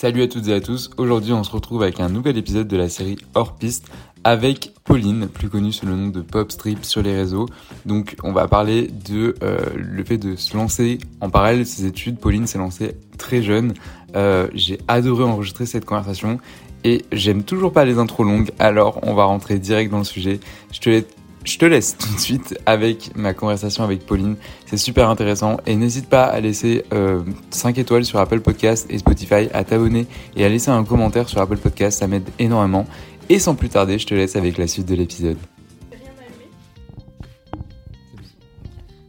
Salut à toutes et à tous, aujourd'hui on se retrouve avec un nouvel épisode de la série Hors Piste avec Pauline, plus connue sous le nom de Pop Strip sur les réseaux. Donc on va parler de euh, le fait de se lancer en parallèle de ses études. Pauline s'est lancée très jeune. Euh, J'ai adoré enregistrer cette conversation et j'aime toujours pas les intros longues, alors on va rentrer direct dans le sujet. Je te laisse je te laisse tout de suite avec ma conversation avec Pauline. C'est super intéressant et n'hésite pas à laisser euh, 5 étoiles sur Apple Podcast et Spotify, à t'abonner et à laisser un commentaire sur Apple Podcast, ça m'aide énormément. Et sans plus tarder, je te laisse avec la suite de l'épisode.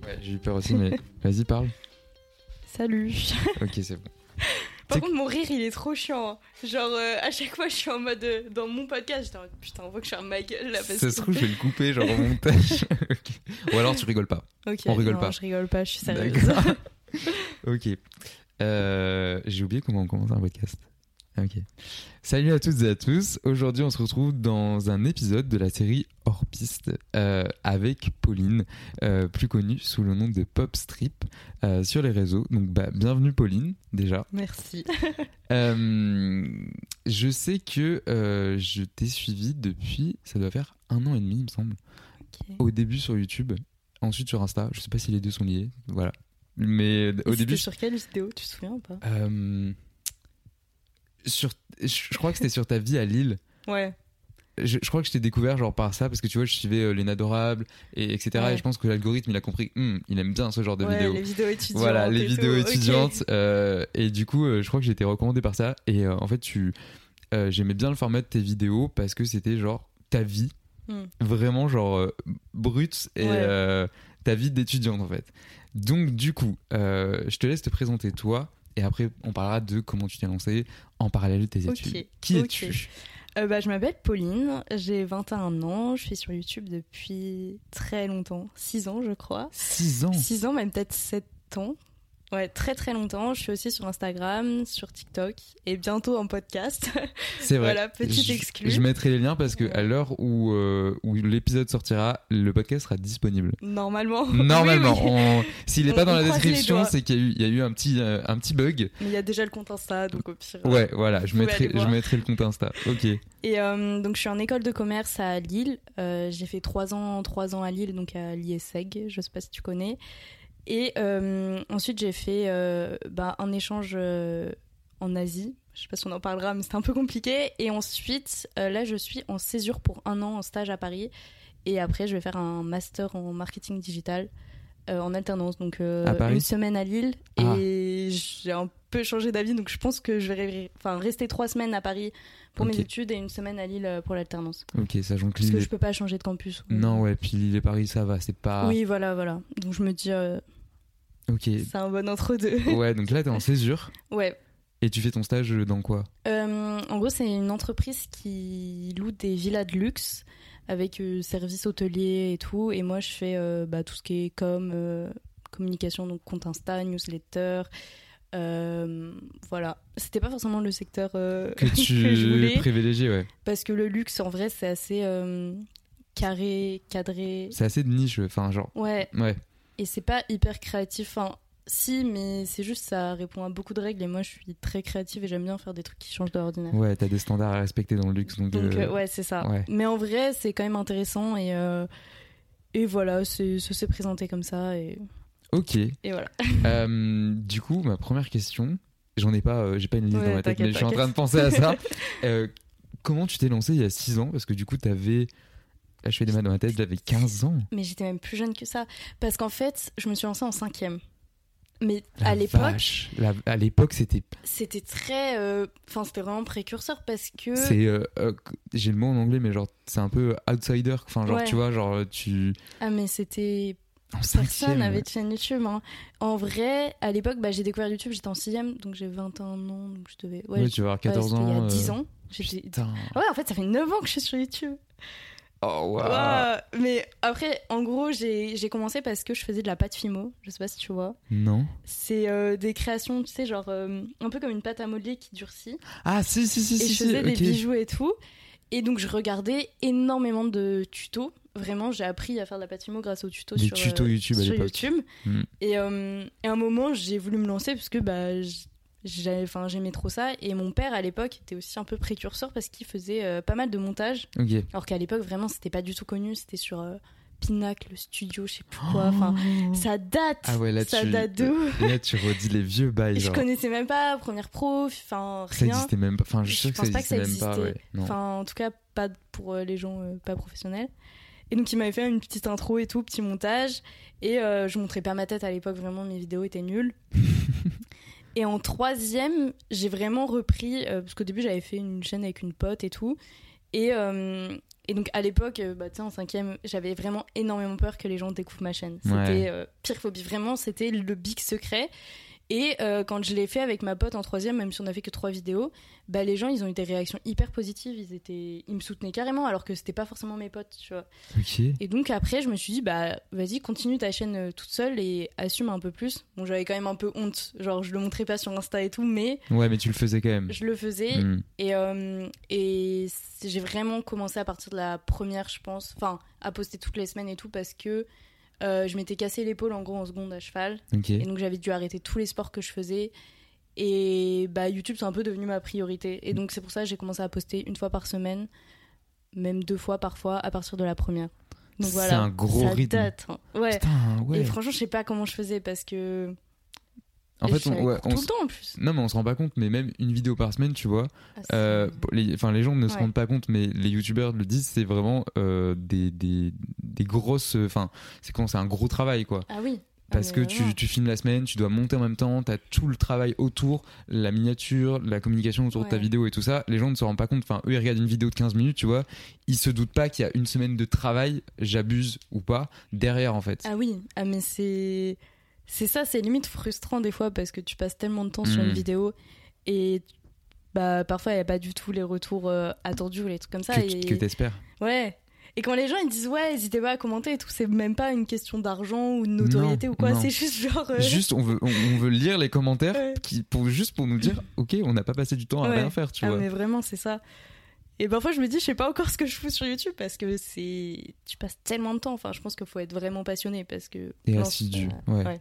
Ouais, j'ai eu peur aussi, mais vas-y, parle. Salut. Ok, c'est bon. Par contre, mon rire, il est trop chiant. hein. Genre, euh, à chaque fois, je suis en mode. euh, dans mon podcast, j'étais en mode putain, on voit que je suis un ma gueule là. Parce Ça se trouve, je vais le couper, genre au montage. Ok. Ou alors tu rigoles pas. On rigole non, pas. Je rigole pas, je suis sérieuse. Ok. Euh, J'ai oublié comment on commence un podcast. Ok. Salut à toutes et à tous. Aujourd'hui, on se retrouve dans un épisode de la série Hors Piste euh, avec Pauline, euh, plus connue sous le nom de Pop Strip euh, sur les réseaux. Donc, bah, bienvenue Pauline, déjà. Merci. Je sais que je t'ai suivi depuis, ça doit faire un an et demi, il me semble. Au début sur YouTube, ensuite sur Insta. Je sais pas si les deux sont liés. Voilà. Mais Et au début, sur quelle vidéo Tu te souviens ou pas? Sur, je crois que c'était sur ta vie à Lille. Ouais. Je, je crois que je t'ai découvert genre par ça parce que tu vois, je suivais euh, Les Adorables et etc. Ouais. Et je pense que l'algorithme il a compris, Hmm, il aime bien ce genre de ouais, vidéos. les vidéos étudiantes. Voilà, les vidéos tout, étudiantes. euh, et du coup, euh, je crois que j'ai été recommandé par ça. Et euh, en fait, tu, j'aimais bien le format de tes vidéos parce que c'était genre ta vie, Hmm. vraiment genre brute et Ouais. ta vie d'étudiante en fait. Donc du coup, je te laisse te présenter toi. Et après, on parlera de comment tu t'es lancé en parallèle de tes Ok, études. Qui ok. es-tu? Euh, bah, je m'appelle Pauline, j'ai 21 ans, je suis sur YouTube depuis très longtemps, 6 ans je crois. 6 ans 6 ans, même peut-être 7 ans. Ouais, très très longtemps. Je suis aussi sur Instagram, sur TikTok et bientôt en podcast. C'est vrai. Voilà, petite exclue. je mettrai les liens parce que Ouais. à l'heure où, euh, où l'épisode sortira, le podcast sera disponible. Normalement. Normalement, Oui, oui. on- s'il n'est pas dans la description, c'est qu'il y a eu, il y a eu un, petit, euh, un petit bug. Mais il y a déjà le compte Insta, donc au pire. Ouais, voilà, je mettrai, je mettrai le compte Insta. Ok. Et euh, donc je suis en école de commerce à Lille. J'ai fait 3 ans, trois ans à Lille, donc à l'IESEG, je sais pas si tu connais. Et euh, ensuite j'ai fait euh, bah, un échange euh, en Asie. Je sais pas si on en parlera, mais c'était un peu compliqué. Et ensuite, là je suis en césure pour un an en stage à Paris. Et après je vais faire un master en marketing digital. Euh, en alternance, donc euh, une semaine à Lille Ah. et j'ai un peu changé d'avis, donc je pense que je vais enfin, rester trois semaines à Paris pour mes études et une semaine à Lille euh, pour l'alternance. Ok, sachant que Parce Lille que et- je peux pas changer de campus. Non, ouais, puis Lille et Paris, ça va, c'est pas. Oui, voilà, voilà. Donc je me dis, euh, Ok. c'est un bon entre-deux. Ouais, donc là, t'es en césure ouais. et tu fais ton stage dans quoi? Euh, en gros, c'est une entreprise qui loue des villas de luxe avec euh, services hôteliers et tout. Et moi, je fais euh, bah, tout ce qui est com, euh, communication, donc compte Insta, newsletter. Euh, voilà. C'était pas forcément le secteur euh, Que je tu voulais. privilégies, ouais. Parce que le luxe, en vrai, c'est assez euh, carré, cadré. C'est assez de niche, enfin, genre. Ouais, Ouais. et c'est pas hyper créatif. Enfin, si, mais c'est juste ça répond à beaucoup de règles. Et moi, je suis très créative et j'aime bien faire des trucs qui changent de l'ordinaire. Ouais, t'as des standards à respecter dans le luxe, donc. Donc, euh, euh, ouais, c'est ça. ouais. Mais en vrai, c'est quand même intéressant et, euh, et voilà, ça s'est présenté comme ça et, Ok. et voilà. Euh, du coup, ma première question, j'en ai pas, j'ai pas une liste Ouais, dans ma tête, mais je suis en train de penser à ça. Comment tu t'es lancé il y a 6 ans? Parce que du coup, t'avais. Là, je fais des maths dans ma tête, j'avais 15 ans. Mais j'étais même plus jeune que ça. Parce qu'en fait, je me suis lancée en cinquième. Mais La à l'époque, à l'époque, c'était. c'était très. euh, Enfin, c'était vraiment précurseur parce que. C'est. euh, euh, j'ai le mot en anglais, mais genre, c'est un peu outsider. Enfin, genre, Ouais. tu vois, genre, tu. Ah, mais c'était Personne n'avait de chaîne YouTube. hein. En vrai, à l'époque, bah, j'ai découvert YouTube, j'étais en 6ème, donc j'ai 21 ans, donc je devais. Ouais, tu vas avoir ouais, 14 c'était ans. Il y a euh, 10 ans. Ouais, en fait, ça fait 9 ans que je suis sur YouTube. Oh. Ouais, Mais après, en gros, j'ai j'ai commencé parce que je faisais de la pâte Fimo. Je sais pas si tu vois. Non. C'est euh, des créations, tu sais, genre euh, un peu comme une pâte à modeler qui durcit. Ah, si, si, si, et si. je si, faisais des ok. bijoux et tout. Et donc, je regardais énormément de tutos. Vraiment, j'ai appris à faire de la pâte Fimo grâce aux tutos Des sur, tutos euh, YouTube à sur l'époque. YouTube. Et, euh, et à un moment, j'ai voulu me lancer parce que bah, enfin, j'aimais trop ça. Et mon père, à l'époque, était aussi un peu précurseur parce qu'il faisait euh, pas mal de montage. Alors qu'à l'époque, vraiment, c'était pas du tout connu. C'était sur euh, Pinacle Studio, je sais plus quoi. Enfin, ça date. Oh. Ah ouais, là, ça tu- date de ouf. Là, tu redis les vieux bails. Je connaissais même pas Première Pro, enfin, Ça rien. existait même pas. Enfin, je suis sûr que ça ça existait même pas. Ouais. Enfin, en tout cas, pas pour euh, les gens euh, pas professionnels. Et donc, il m'avait fait une petite intro et tout, petit montage. Et euh, je montrais pas ma tête à l'époque, vraiment, mes vidéos étaient nulles. et en troisième, j'ai vraiment repris, euh, parce qu'au début, j'avais fait une chaîne avec une pote et tout. Et, euh, et donc, à l'époque, euh, bah, en cinquième, j'avais vraiment énormément peur que les gens découvrent ma chaîne. C'était Ouais. euh, pire phobie. Vraiment, c'était le big secret. Et euh, quand je l'ai fait avec ma pote en troisième, même si on a fait que trois vidéos, bah, les gens, ils ont eu des réactions hyper positives. Ils, étaient... ils me soutenaient carrément, alors que c'était pas forcément mes potes, tu vois. Et donc après, je me suis dit, bah vas-y, continue ta chaîne euh, toute seule et assume un peu plus. Bon, j'avais quand même un peu honte, genre je le montrais pas sur Insta et tout, mais Ouais, mais tu le faisais quand même. je le faisais. Hmm. Et, euh, et j'ai vraiment commencé à partir de la première, je pense, enfin, à poster toutes les semaines et tout, parce que euh, je m'étais cassé l'épaule en gros en seconde à cheval. Et donc j'avais dû arrêter tous les sports que je faisais. Et bah YouTube c'est un peu devenu ma priorité. Et donc c'est pour ça que j'ai commencé à poster une fois par semaine, même deux fois parfois à partir de la première. Donc C'est voilà. un gros ça rythme. date, hein. Ouais. Putain, ouais. Et franchement je sais pas comment je faisais parce que. En fait, on, avec ouais, on tout s- le temps en plus. Non, mais on se rend pas compte, mais même une vidéo par semaine, tu vois. Ah, euh, les, enfin, les gens ne se rendent pas compte, mais les youtubeurs le disent, c'est vraiment euh, des, des, des grosses. Enfin, c'est quand c'est un gros travail, quoi. Ah oui. Ah, Parce que tu, tu filmes la semaine, tu dois monter en même temps, t'as tout le travail autour, la miniature, la communication autour de ta vidéo et tout ça. Les gens ne se rendent pas compte. Enfin, eux, ils regardent une vidéo de 15 minutes, tu vois. Ils se doutent pas qu'il y a une semaine de travail, j'abuse ou pas, derrière, en fait. Ah oui. Ah mais c'est. C'est ça, c'est limite frustrant des fois parce que tu passes tellement de temps sur Mm. une vidéo et bah parfois il n'y a pas du tout les retours euh, attendus ou les trucs comme ça. que, et... que t'espères. Ouais. Et quand les gens ils disent ouais, n'hésitez pas à commenter et tout, c'est même pas une question d'argent ou de notoriété Non, ou quoi, c'est juste genre. euh, Juste, on veut, on, on veut lire les commentaires Ouais. qui, pour, juste pour nous dire, ok, on n'a pas passé du temps à Ouais. rien faire, tu ah, vois. mais vraiment, c'est ça. Et parfois je me dis, je sais pas encore ce que je fous sur YouTube parce que c'est. Tu passes tellement de temps. Enfin, je pense qu'il faut être vraiment passionné parce que. Et assidu, ouais.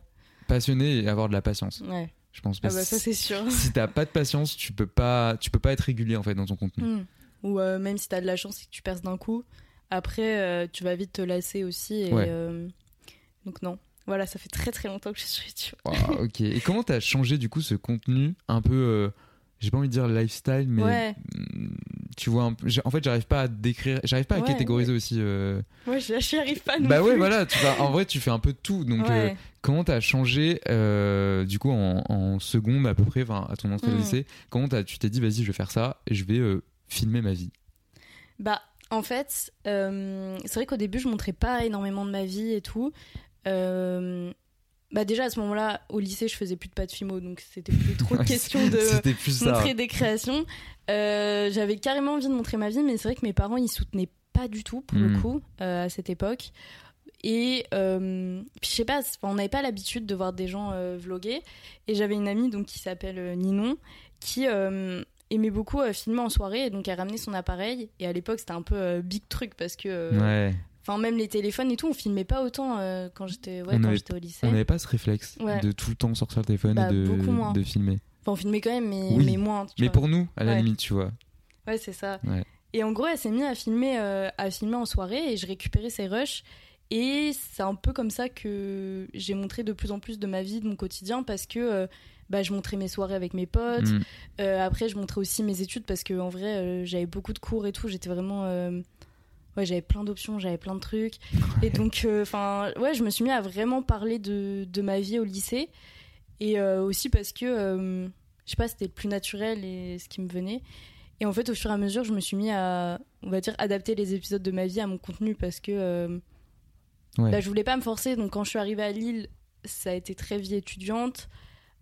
Passionné et avoir de la patience, Ouais. je pense. Ah Parce bah que ça c'est sûr. si t'as pas de patience, tu peux pas, tu peux pas être régulier en fait dans ton contenu. Hmm. Ou euh, même si t'as de la chance et que tu perces d'un coup, après euh, tu vas vite te lasser aussi. Et, Ouais. euh, Donc non. Voilà, ça fait très très longtemps que je suis sur YouTube. Wow, ok. Et comment t'as changé du coup ce contenu un peu, j'ai pas envie de dire lifestyle, mais Ouais. mm, tu vois, en fait, j'arrive pas à décrire, j'arrive pas à Ouais, catégoriser aussi. euh, Ouais, j'y arrive pas non Bah ouais, plus. voilà. Tu, vas- en vrai, tu fais un peu de tout. Donc, euh, Ouais. comment t'as changé euh, du coup en, en seconde à peu près, enfin à ton entrée au Mm. lycée Comment tu t'es dit, vas-y, je vais faire ça et je vais euh, filmer ma vie? Bah, en fait, euh, c'est vrai qu'au début, je montrais pas énormément de ma vie et tout. Bah, déjà, à ce moment-là, au lycée, je faisais plus de pas de fimo, donc c'était plus trop de Ouais, question de plus montrer des créations. Euh, J'avais carrément envie de montrer ma vie, mais c'est vrai que mes parents, ils soutenaient pas du tout, pour le coup, euh, à cette époque. Et euh, puis je sais pas, on n'avait pas l'habitude de voir des gens vloguer. Et j'avais une amie donc qui s'appelle Ninon qui aimait beaucoup filmer en soirée et donc elle ramenait son appareil. Et à l'époque c'était un peu big truc parce que, Ouais. Enfin même les téléphones et tout, on filmait pas autant euh, quand j'étais ouais, au lycée. On n'avait pas ce réflexe Ouais. de tout le temps sortir le téléphone Bah, et de, moins. de filmer. Enfin on filmait quand même, mais, Oui. mais moins. Mais vois. pour nous, à la Ouais. limite, tu vois. Ouais, c'est ça. Et en gros, elle s'est mise à filmer, euh, à filmer en soirée et je récupérais ses rushs. Et c'est un peu comme ça que j'ai montré de plus en plus de ma vie, de mon quotidien, parce que euh, bah, je montrais mes soirées avec mes potes. Mm. Après, je montrais aussi mes études parce que en vrai, j'avais beaucoup de cours et tout. J'étais vraiment. Euh, Ouais, j'avais plein d'options, j'avais plein de trucs. Et donc, enfin, ouais, je me suis mis à vraiment parler de, de ma vie au lycée. Et euh, aussi parce que, euh, je sais pas, c'était le plus naturel et ce qui me venait. Et en fait, au fur et à mesure, je me suis mis à, on va dire, adapter les épisodes de ma vie à mon contenu parce que euh, Ouais. bah, je voulais pas me forcer. Donc, quand je suis arrivée à Lille, ça a été très vie étudiante.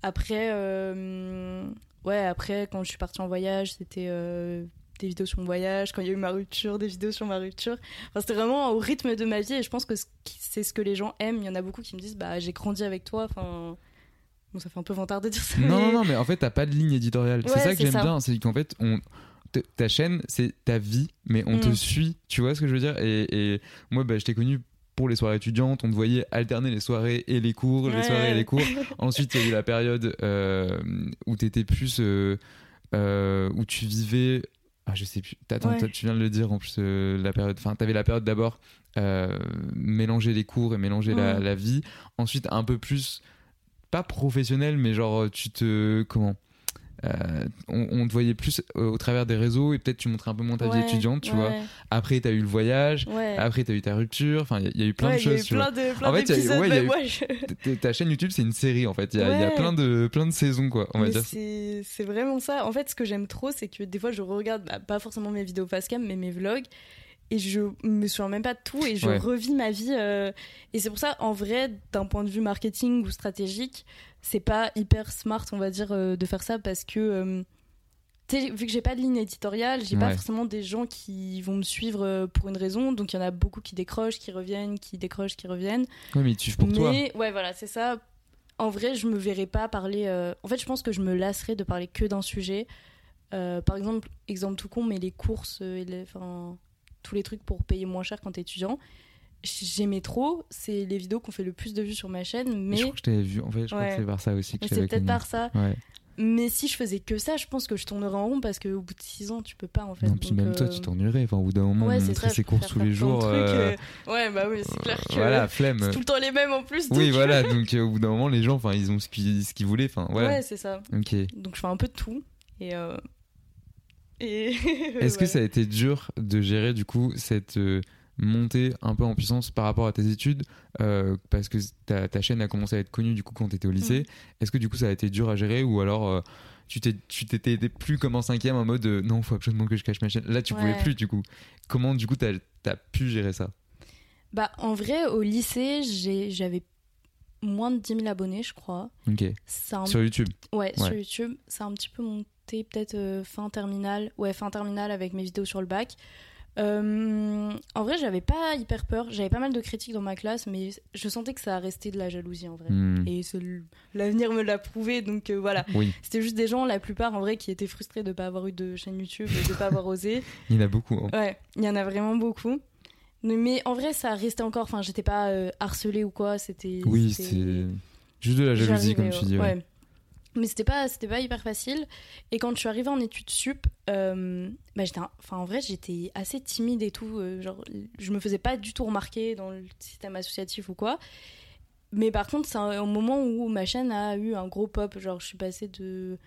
Après, euh, ouais, après, quand je suis partie en voyage, c'était euh, des vidéos sur mon voyage. Quand il y a eu ma rupture, des vidéos sur ma rupture. Enfin, c'était vraiment au rythme de ma vie et je pense que c'est ce que les gens aiment. Il y en a beaucoup qui me disent, bah, j'ai grandi avec toi. Enfin, bon, ça fait un peu vantard de dire ça. Non, mais- non, non, mais en fait, t'as pas de ligne éditoriale. c'est ça que j'aime bien, c'est qu'en fait, on, ta chaîne, c'est ta vie, mais on te Mm. suit, tu vois ce que je veux dire? Et, et moi, bah, je t'ai connu pour les soirées étudiantes, on te voyait alterner les soirées et les cours, les soirées et les cours. Ensuite, il y a eu la période euh, où tu étais plus. euh, euh, où tu vivais. Ah, je sais plus. Attends, Ouais. toi, tu viens de le dire en plus, euh, la période. Enfin, t'avais la période d'abord euh, mélanger les cours et mélanger la, la vie. Ensuite, un peu plus. Pas professionnel, mais genre, tu te. Comment? Euh, on, on te voyait plus euh, au travers des réseaux et peut-être tu montrais un peu moins ta vie étudiante, tu ouais, vois. Après, t'as eu le voyage. Ouais. Après, t'as eu ta rupture. Enfin, il y a- il y, a eu plein de il y a choses. vois. de plein En fait, y a eu- y a eu- je- Ta chaîne YouTube, c'est une série en fait. Il y a, y plein de plein de saisons quoi. On va dire. c'est vraiment ça. En fait, ce que j'aime trop, c'est que des fois, je regarde bah, pas forcément mes vidéos facecam, mais mes vlogs. Et je me souviens même pas de tout et je Ouais. revis ma vie. euh, Et c'est pour ça, en vrai, d'un point de vue marketing ou stratégique, c'est pas hyper smart, on va dire, euh, de faire ça parce que, euh, tu vu que j'ai pas de ligne éditoriale, j'ai pas Ouais. forcément des gens qui vont me suivre euh, pour une raison. Donc il y en a beaucoup qui décrochent, qui reviennent, qui décrochent, qui reviennent. Ouais, mais suivent pour toi. Mais ouais, voilà, c'est ça. En vrai, je me verrais pas parler. euh, En fait, je pense que je me lasserais de parler que d'un sujet. Euh, par exemple, exemple tout con, mais les courses et les... enfin, tous les trucs pour payer moins cher quand t'es étudiant. J'aimais trop. C'est les vidéos qu'on fait le plus de vues sur ma chaîne. Mais Je crois que je t'avais vu. En fait, je crois Ouais. que c'est par ça aussi que c'est peut-être par ça. Ouais. Mais si je faisais que ça, je pense que je tournerais en rond parce qu'au bout de 6 ans, tu peux pas en fait. non, puis même toi, euh, tu t'ennuierais. Enfin, au bout d'un moment, Ouais, montrer ses courses tous les jours. euh, euh, Ouais, bah oui, c'est clair que. Voilà, flemme. C'est tout le temps les mêmes en plus. Oui, voilà. Donc, au bout d'un moment, les gens, enfin, ils ont ce qu'ils qu'ils voulaient. Enfin, voilà. Ouais, c'est ça. Ok. Donc je fais un peu de tout. Et. euh, Et. Est-ce que ça a été dur de gérer du coup cette montée un peu en puissance par rapport à tes études euh, parce que ta, ta chaîne a commencé à être connue du coup quand tu étais au lycée Mm. Est-ce que du coup ça a été dur à gérer ou alors euh, tu t'étais plus comme en cinquième en mode euh, non faut absolument que je cache ma chaîne là tu pouvais Ouais. plus du coup comment du coup t'as as pu gérer ça? Bah, en vrai, au lycée, j'avais moins de 10 000 abonnés, je crois. ok un- sur YouTube? Ouais, sur. YouTube. Ça a un petit peu monté, peut-être fin terminale. Ouais, fin terminale avec mes vidéos sur le bac. Euh, en vrai, j'avais pas hyper peur. J'avais pas mal de critiques dans ma classe, mais je sentais que ça restait de la jalousie en vrai. Hmm. Et l'avenir me l'a prouvé, donc euh, voilà. oui C'était juste des gens, la plupart en vrai, qui étaient frustrés de pas avoir eu de chaîne YouTube de pas avoir osé. il y en a beaucoup hein. Ouais, il y en a vraiment beaucoup. Mais- en vrai, ça restait encore. Enfin, j'étais pas euh, harcelée ou quoi. C'était. oui c'était- c'est juste de la jalousie comme tu dis ouais. ouais. Mais c'était pas, c'était pas hyper facile. Et quand je suis arrivée en études sup, euh, bah j'étais, enfin en vrai j'étais assez timide et tout. euh, genre, je me faisais pas du tout remarquer dans le système associatif ou quoi. Mais par contre, c'est un moment où ma chaîne a eu un gros pop. Genre, je suis passée de,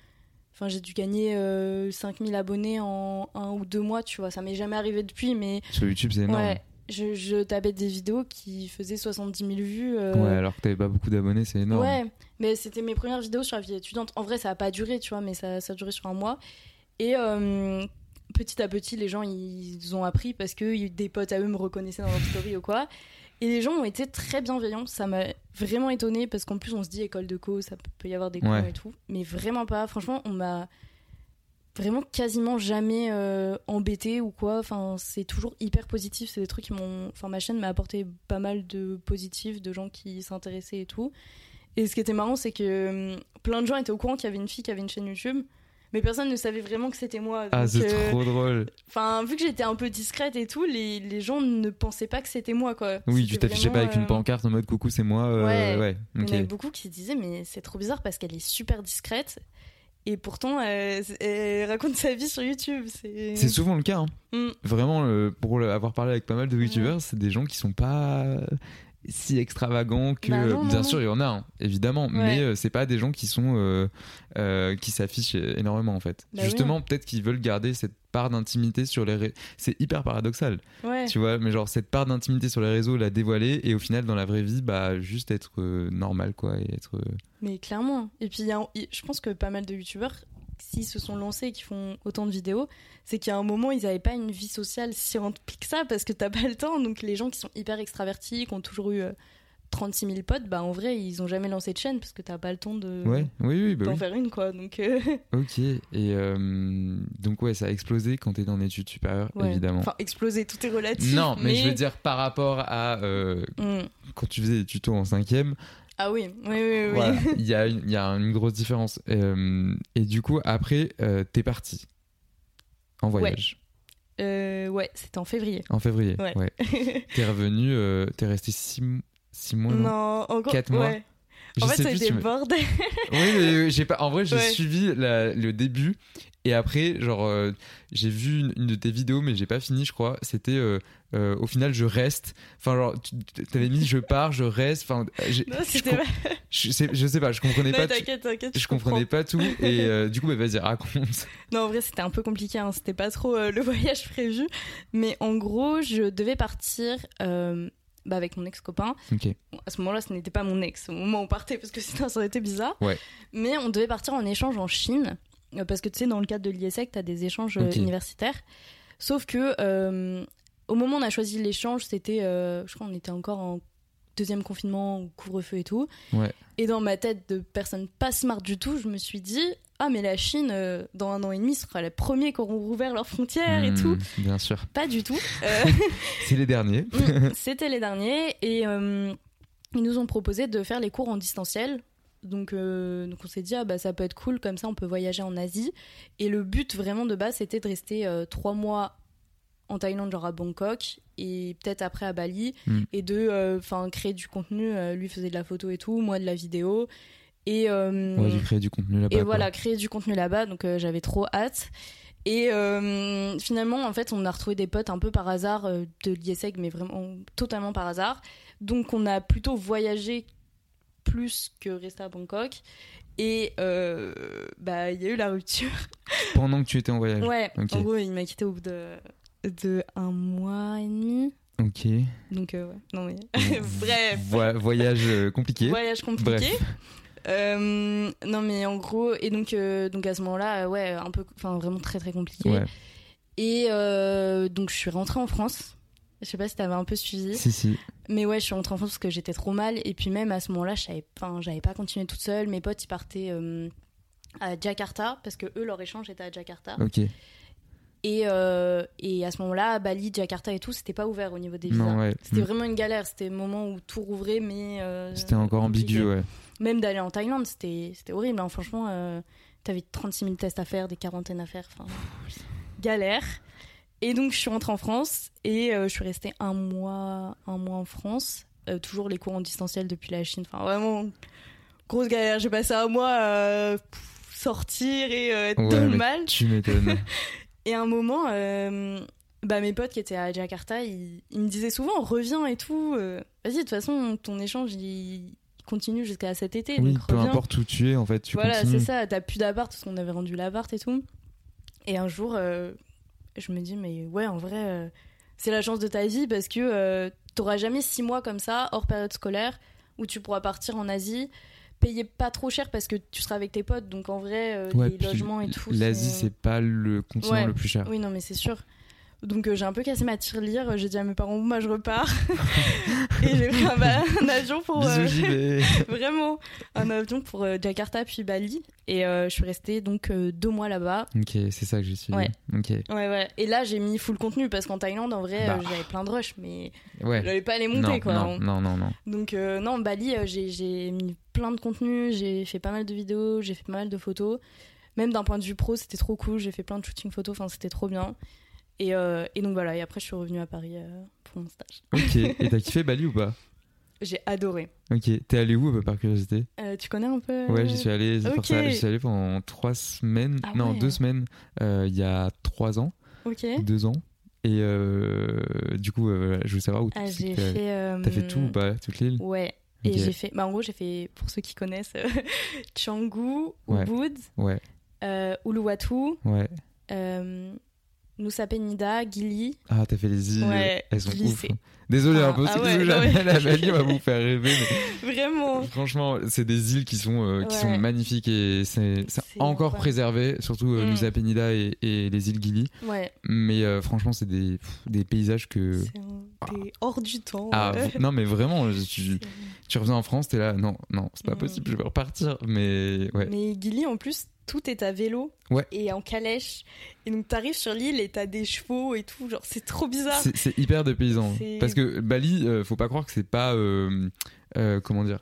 enfin j'ai dû gagner euh, 5000 abonnés en un ou deux mois. Tu vois, ça m'est jamais arrivé depuis, mais sur YouTube c'est énorme ouais. Je, je tapais des vidéos qui faisaient 70 000 vues. euh, ouais alors que t'avais pas beaucoup d'abonnés c'est énorme Ouais, mais c'était mes premières vidéos sur la vie étudiante. En vrai, ça a pas duré, tu vois, mais ça, ça a duré sur un mois. Et euh, petit à petit, les gens, ils ont appris parce que des potes à eux me reconnaissaient dans leur story ou quoi. Et les gens ont été très bienveillants. Ça m'a vraiment étonnée parce qu'en plus, on se dit école de co, ça peut y avoir des cons Ouais. et tout. Mais vraiment pas. Franchement, on m'a vraiment quasiment jamais euh, embêté ou quoi. Enfin, c'est toujours hyper positif. C'est des trucs qui m'ont. Enfin, ma chaîne m'a apporté pas mal de positifs, de gens qui s'intéressaient et tout. Et ce qui était marrant, c'est que hum, plein de gens étaient au courant qu'il y avait une fille qui avait une chaîne YouTube. Mais personne ne savait vraiment que c'était moi. ah c'est euh, trop drôle Enfin, vu que j'étais un peu discrète et tout, les, les gens ne pensaient pas que c'était moi, quoi. oui tu t'affichais pas avec une euh, pancarte en mode coucou c'est moi euh, Ouais. Il y en avait beaucoup qui se disaient, mais c'est trop bizarre parce qu'elle est super discrète. Et pourtant, elle, elle raconte sa vie sur YouTube. C'est C'est souvent le cas. hein. Mm. Vraiment, euh, pour avoir parlé avec pas mal de youtubeurs, c'est des gens qui sont pas euh, si extravagants que. Bah non, non, bien non. sûr, il y en a, hein, évidemment, mais euh, c'est pas des gens qui sont euh, euh, qui s'affichent énormément en fait. Bah Justement, peut-être qu'ils veulent garder cette part d'intimité sur les. ré- C'est hyper paradoxal, Ouais. tu vois. Mais genre cette part d'intimité sur les réseaux, la dévoiler et au final dans la vraie vie, bah juste être euh, normal quoi et être. Mais clairement. Et puis, y a je pense que pas mal de youtubeurs, s'ils se sont lancés et qui font autant de vidéos, c'est qu'à un moment, ils n'avaient pas une vie sociale si remplie que ça parce que t'as pas le temps. Donc, les gens qui sont hyper extravertis, qui ont toujours eu euh, 36 000 potes, bah en vrai, ils ont jamais lancé de chaîne parce que t'as pas le temps de. Ouais, oui, oui, bah d'en oui. faire une quoi donc euh, Ok, et euh, donc ouais, ça a explosé quand t'es en études supérieures, ouais. évidemment. enfin exploser tout est relatif Non, mais, je veux dire par rapport à euh, Hmm. quand tu faisais des tutos en cinquième, ah oui oui oui oui voilà, il y, a une- il y a une grosse différence. Euh, et du coup, après, euh, t'es parti en voyage. Euh, ouais, c'était en février. En février, Ouais. ouais. t'es revenu, t'es resté six, mo- six mois, non, non, encore. Quatre mois? ouais. Je En fait, ça me- bordel. Oui, mais j'ai pas. En vrai, j'ai Ouais. suivi la- le début et après, genre, euh, j'ai vu une, une de tes vidéos, mais j'ai pas fini, je crois. C'était euh, euh, au final, je reste. Enfin, genre, t'avais mis, je pars, je reste. Enfin, Non, c'était pas. je sais, je sais pas, je comprenais Non, pas. t'inquiète, t'inquiète. Je comprenais pas tout et euh, du coup, bah, vas-y, raconte. Non, en vrai, c'était un peu compliqué. hein. C'était pas trop euh, le voyage prévu. Mais en gros, je devais partir euh, bah, avec mon ex-copain. Bon, à ce moment-là, ce n'était pas mon ex au moment où on partait parce que sinon ça aurait été bizarre. Ouais. Mais on devait partir en échange en Chine euh, parce que tu sais, dans le cadre de l'IESEC, tu as des échanges euh, universitaires. Sauf que euh, au moment où on a choisi l'échange, c'était, euh, je crois, on était encore en deuxième confinement, couvre-feu et tout. Ouais. Et dans ma tête de personne pas smart du tout, je me suis dit, ah mais la Chine, euh, dans un an et demi, ce sera les premiers qui auront rouvert leurs frontières et Hmm, tout. Bien sûr. Pas du tout. Euh, C'est les derniers. Mm, C'était les derniers et euh, ils nous ont proposé de faire les cours en distanciel. Donc, donc on s'est dit ah bah ça peut être cool comme ça on peut voyager en Asie et le but vraiment de base c'était de rester trois mois en Thaïlande genre à Bangkok et peut-être après à Bali Mm. et de enfin créer du contenu lui faisait de la photo et tout moi de la vidéo et euh, On va dû créer du contenu là-bas. et quoi. voilà, créer du contenu là-bas, donc euh, j'avais trop hâte. Et euh, finalement, en fait, on a retrouvé des potes un peu par hasard euh, de l'IESEG, mais vraiment totalement par hasard. Donc on a plutôt voyagé plus que rester à Bangkok. Et euh, bah, il y a eu la rupture. Pendant que tu étais en voyage. Ouais, en gros, il m'a quitté au bout de, de un mois et demi. Ok. Donc, ouais, non mais. Bref. Vo- voyage compliqué. Voyage compliqué. Bref. Euh, non mais en gros et donc euh, donc à ce moment-là euh, ouais un peu enfin vraiment très très compliqué Ouais. et euh, donc je suis rentrée en France je sais pas si t'avais un peu suivi Si, si. mais ouais je suis rentrée en France parce que j'étais trop mal et puis même à ce moment-là je savais j'avais pas continué toute seule mes potes ils partaient à Jakarta parce que eux leur échange était à Jakarta Ok. et euh, et à ce moment-là Bali Jakarta et tout c'était pas ouvert au niveau des visas ouais. c'était Mm. vraiment une galère c'était le moment où tout rouvrait mais euh, C'était encore compliqué ambigu, ouais. Même d'aller en Thaïlande, c'était horrible. hein. Franchement, euh, t'avais 36 000 tests à faire, des quarantaines à faire. Enfin, galère. Et donc, je suis rentrée en France et euh, je suis restée un mois, un mois en France. Euh, toujours les cours en distanciel depuis la Chine. Enfin, vraiment, grosse galère. J'ai passé un mois à sortir et être Ouais, dans le mal. Tu m'étonnes. Et à un moment, bah, mes potes qui étaient à Jakarta, ils, ils me disaient souvent reviens et tout. Vas-y, de toute façon, ton échange, il continue jusqu'à cet été. oui, donc peu reviens. importe où tu es, en fait, tu voilà, c'est ça. T'as plus d'appart parce qu'on avait rendu l'appart et tout. Et un jour, euh, je me dis, mais ouais, en vrai, euh, c'est la chance de ta vie parce que euh, t'auras jamais six mois comme ça, hors période scolaire, où tu pourras partir en Asie, payer pas trop cher parce que tu seras avec tes potes. Donc en vrai, Ouais, les logements et tout. L'Asie, c'est pas le continent Ouais. le plus cher. Oui, non, mais c'est sûr. Donc euh, j'ai un peu cassé ma tirelire. J'ai dit à mes parents, moi je repars. et j'ai pris un, bah, un avion pour. euh. Vraiment, un avion pour euh, Jakarta puis Bali. Et je suis restée donc deux mois là-bas. ok, c'est ça que j'ai suivi. Ouais. Ok. Ouais, ouais. Et là, j'ai mis full contenu parce qu'en Thaïlande, en vrai, Bah. j'avais plein de rushs, mais Ouais. j'allais pas les monter, non, quoi. non, non, non, non. Donc, non, Bali, j'ai j'ai mis plein de contenu, j'ai fait pas mal de vidéos, j'ai fait pas mal de photos. Même d'un point de vue pro, c'était trop cool. J'ai fait plein de shooting photos, enfin, c'était trop bien. Et, euh, et donc voilà, et après, je suis revenue à Paris euh, pour mon stage. Ok. Et t'as kiffé Bali ou pas J'ai adoré. Ok. T'es allé où, un peu par curiosité Euh, tu connais un peu Ouais, j'y suis allé. c'est pour ok. ça, J'y suis allé pendant trois semaines. Ah non, ouais. deux semaines. Il y a trois ans, Ok. deux ans. Et du coup, je voulais savoir où Ah, euh, T'as fait tout ou pas Toute l'île Ouais. Et j'ai fait. Bah, en gros, j'ai fait, pour ceux qui connaissent, Canggu. Ubud, Ouais, Uluwatu, ouais. Nusa Penida, Gili. Ah, t'as fait les îles. Ouais, Elles sont ouf. c'est- Désolé Ah, un peu, ah ouais, Bali, on va vous faire rêver. mais Vraiment. franchement, c'est des îles qui sont, euh, qui sont magnifiques et c'est encore préservé, surtout euh, Mm. Penida et, et les îles Gili. Ouais. Mais euh, franchement, c'est des, pff, des paysages que. C'est un- t'es hors du temps. Ah, non, mais vraiment, tu, tu reviens en France, t'es là, non, non, c'est pas Mm. possible, je vais repartir. Mais ouais, Mais Gili, en plus, tout est à vélo Ouais. et en calèche. Et donc, t'arrives sur l'île et t'as des chevaux et tout. Genre, c'est trop bizarre. c'est hyper dépaysant. Parce que Bali, euh, faut pas croire que c'est pas. euh, euh, comment dire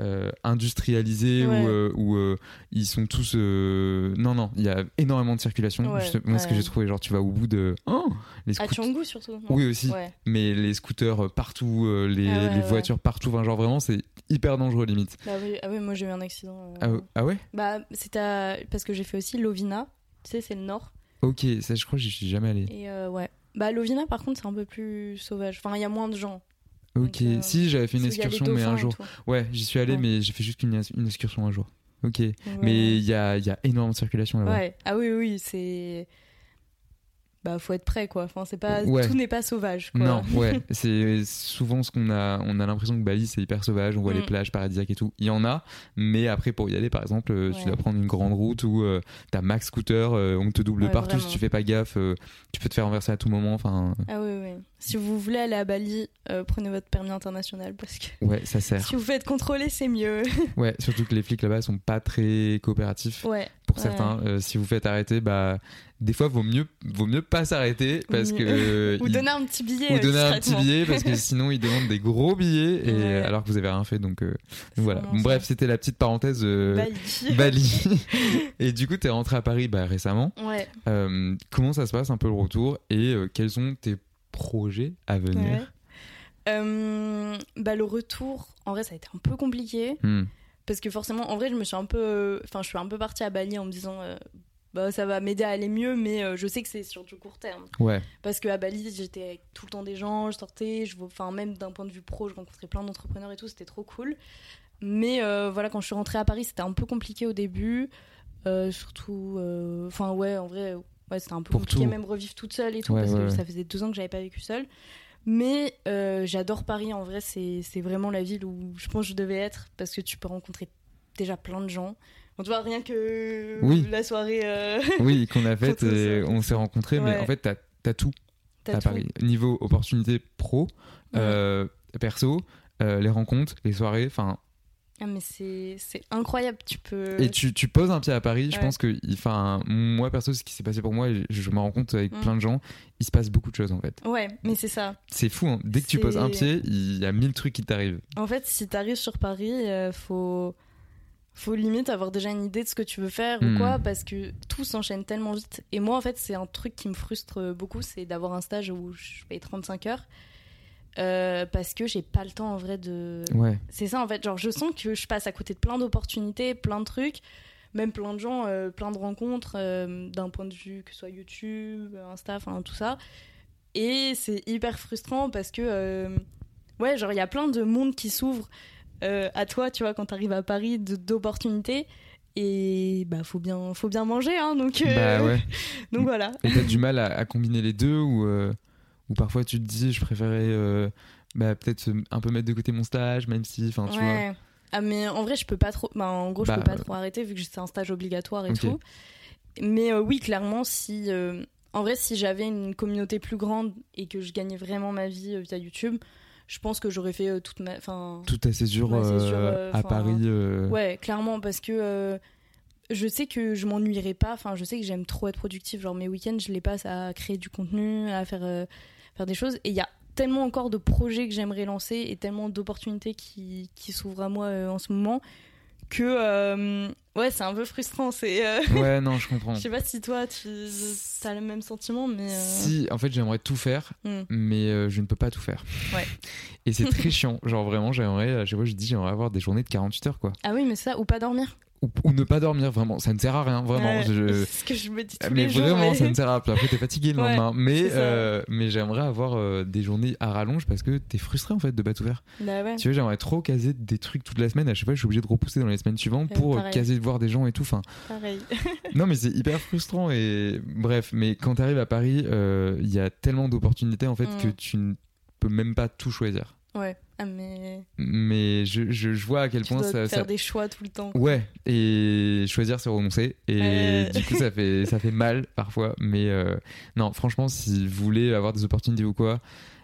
euh, industrialisé Ouais. où, euh, où, euh, ils sont tous. euh, Non, non, il y a énormément de circulation. Ouais, Je- moi, ce que j'ai trouvé, genre, tu vas au bout de. Oh les À scooters. Canggu surtout. non Oui, aussi. Mais les scooters partout, les, Ah les voitures partout. Enfin, genre, vraiment, c'est hyper dangereux, limite. Bah oui, ah oui, moi j'ai eu un accident. Ah, ah ouais? Bah c'était à- parce que j'ai fait aussi Lovina. Tu sais, c'est le nord. Ok, ça, je crois que j'y suis jamais allé. Et ouais. Bah Lovina par contre c'est un peu plus sauvage. Enfin il y a moins de gens. Ok, Donc, euh, si, j'avais fait une excursion, mais un jour. Ouais, j'y suis allé, Ouais. mais j'ai fait juste une, une excursion un jour. Ok. Ouais. Mais il y a, il y a énormément de circulation là-bas. Ouais. Ah oui oui c'est. Bah faut être prêt quoi. Enfin c'est pas Ouais. tout n'est pas sauvage quoi. Non, ouais, c'est souvent ce qu'on a. On a l'impression que Bali c'est hyper sauvage, on voit les Mm. plages paradisiaques et tout. Il y en a, mais après pour y aller, par exemple, euh, tu dois prendre une grande route où euh, t'as max scooter, euh, on te double Ouais, partout vraiment. si tu fais pas gaffe, euh, tu peux te faire renverser à tout moment. Enfin, Ah oui oui. Si vous voulez aller à Bali, prenez votre permis international parce que ouais, ça sert. si vous faites contrôler c'est mieux. Ouais, surtout que les flics là-bas sont pas très coopératifs. ouais. pour certains. Si vous faites arrêter, bah des fois vaut mieux vaut mieux pas s'arrêter parce que Ou donner un petit billet. ou donner un petit billet parce que sinon ils demandent des gros billets et Ouais. alors que vous avez rien fait donc, euh, voilà. Bref, c'était la petite parenthèse euh, Bali. Bali. et du coup, t'es rentré à Paris bah, récemment. Ouais. Euh, comment ça se passe un peu le retour et euh, quels sont tes projets à venir? Bah, le retour, en vrai, ça a été un peu compliqué. Hmm. Parce que forcément, en vrai, je me suis un peu. Enfin, je suis un peu partie à Bali en me disant. euh, bah, ça va m'aider à aller mieux, mais euh, je sais que c'est sur du court terme. Ouais, Parce qu'à Bali, j'étais avec tout le temps des gens, je sortais, je, enfin, même d'un point de vue pro, je rencontrais plein d'entrepreneurs et tout, c'était trop cool. Mais euh, voilà, quand je suis rentrée à Paris, c'était un peu compliqué au début. Euh, surtout. Enfin, ouais, en vrai, ouais, c'était un peu Pour compliqué, tout. même revivre toute seule et tout, Ouais, parce ouais, que ça faisait deux ans que j'avais pas vécu seule. Mais j'adore Paris, en vrai, c'est vraiment la ville où je pense que je devais être, parce que tu peux rencontrer déjà plein de gens. On te voit rien que Oui. la soirée. euh, oui, qu'on a fait, Photos, et on s'est rencontrés, mais en fait, t'as as tout t'as à. Paris. Niveau opportunité pro, euh, perso, euh, les rencontres, les soirées, enfin. Ah, mais c'est incroyable, tu peux. Et tu, tu poses un pied à Paris, je pense que, enfin, moi perso, ce qui s'est passé pour moi, je, je me rends compte avec Mm. plein de gens, il se passe beaucoup de choses en fait. Ouais, mais c'est ça. C'est fou, hein. dès que tu poses un pied, il y a mille trucs qui t'arrivent. En fait, si t'arrives sur Paris, faut faut limite avoir déjà une idée de ce que tu veux faire Hmm. ou quoi, parce que tout s'enchaîne tellement vite. Et moi, en fait, c'est un truc qui me frustre beaucoup, c'est d'avoir un stage où je paye 35 heures. euh, parce que j'ai pas le temps en vrai de. Ouais, C'est ça en fait, genre je sens que je passe à côté de plein d'opportunités, plein de trucs, même plein de gens, euh, plein de rencontres, euh, d'un point de vue que ce soit YouTube, Insta, enfin tout ça. Et c'est hyper frustrant parce que, ouais, genre il y a plein de monde qui s'ouvre euh, à toi, tu vois, quand t'arrives à Paris, d'opportunités. Et bah faut bien, faut bien manger, hein, donc, euh, bah ouais. donc voilà. Et t'as du mal à, à combiner les deux ou, euh, ou parfois tu te dis, je préférais bah, peut-être un peu mettre de côté mon stage, même si, enfin, tu vois. Ouais. Ah mais en vrai je peux pas trop bah, en gros je Bah, peux pas trop arrêter vu que c'est un stage obligatoire et tout. Mais euh, oui clairement si en vrai si j'avais une communauté plus grande et que je gagnais vraiment ma vie via YouTube, je pense que j'aurais fait euh, toute ma enfin Tout assez dur Ouais, c'est euh, sûr, euh, à Paris. euh, ouais clairement parce que euh, je sais que je m'ennuierai pas enfin je sais que j'aime trop être productive genre mes week-ends je les passe à créer du contenu à faire euh, faire des choses et il y a tellement encore de projets que j'aimerais lancer et tellement d'opportunités qui, qui s'ouvrent à moi euh, en ce moment que euh, ouais c'est un peu frustrant c'est euh, Ouais, non, je comprends. je sais pas si toi tu as le même sentiment mais euh, Si, en fait, j'aimerais tout faire, hmm. mais euh, je ne peux pas tout faire. Ouais. Et c'est très chiant. Genre, vraiment, j'aimerais, à chaque fois, je dis, j'aimerais avoir des journées de 48 heures, quoi. ah oui mais ça ou pas dormir Ou, ou ne pas dormir, vraiment. Ça ne sert à rien, vraiment. Ouais, je- c'est ce que je me dis tous Mais les jours vraiment, mais- ça ne sert à rien. Après, t'es fatigué le Ouais, lendemain. Mais, euh, mais j'aimerais avoir euh, des journées à rallonge parce que t'es frustré, en fait, de faire. bah ouais Tu vois, j'aimerais trop caser des trucs toute la semaine. À chaque fois, je suis obligé de repousser dans les semaines suivantes pour pareil. caser de voir des gens et tout. Enfin, pareil non, mais c'est hyper frustrant. Et bref, mais quand t'arrives à Paris, euh, il y a tellement d'opportunités, en fait, Mm. que tu ne peux même pas tout choisir. ouais mais Mais je, je, je vois à quel tu point dois ça, faire ça- des choix tout le temps Ouais, et choisir c'est renoncer. Et Euh. du coup, ça fait, ça fait mal parfois. Mais euh, non, franchement, si vous voulez avoir des opportunités ou quoi,